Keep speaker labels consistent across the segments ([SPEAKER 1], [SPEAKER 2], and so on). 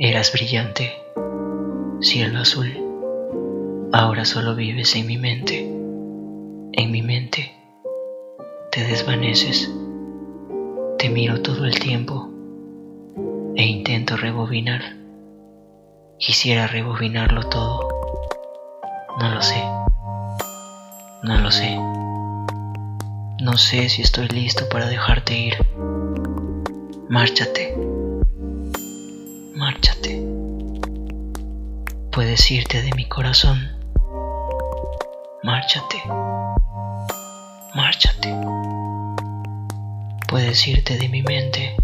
[SPEAKER 1] Eras brillante, cielo azul, ahora solo vives en mi mente, en mi mente. Te desvaneces, te miro todo el tiempo e intento rebobinar. Quisiera rebobinarlo todo. No lo sé, no lo sé. No sé si estoy listo para dejarte ir. Márchate. Puedes irte de mi corazón. Márchate. Márchate. Puedes irte de mi mente.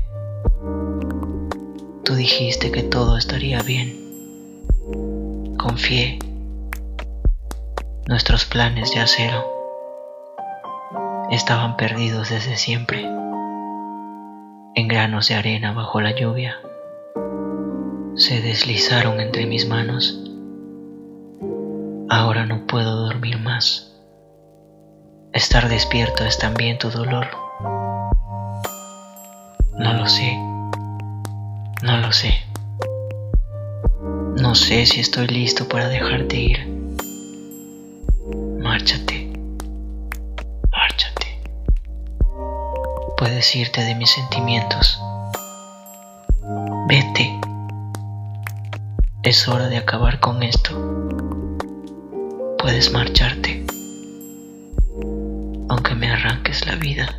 [SPEAKER 1] Tú dijiste que todo estaría bien. Confié. Nuestros planes de acero estaban perdidos desde siempre, en granos de arena bajo la lluvia se deslizaron entre mis manos. Ahora no puedo dormir más. Estar despierto es también tu dolor. No lo sé. No lo sé. No sé si estoy listo para dejarte ir. Márchate. Márchate. Puedes irte de mis sentimientos. Vete. Es hora de acabar con esto. Puedes marcharte, aunque me arranques la vida.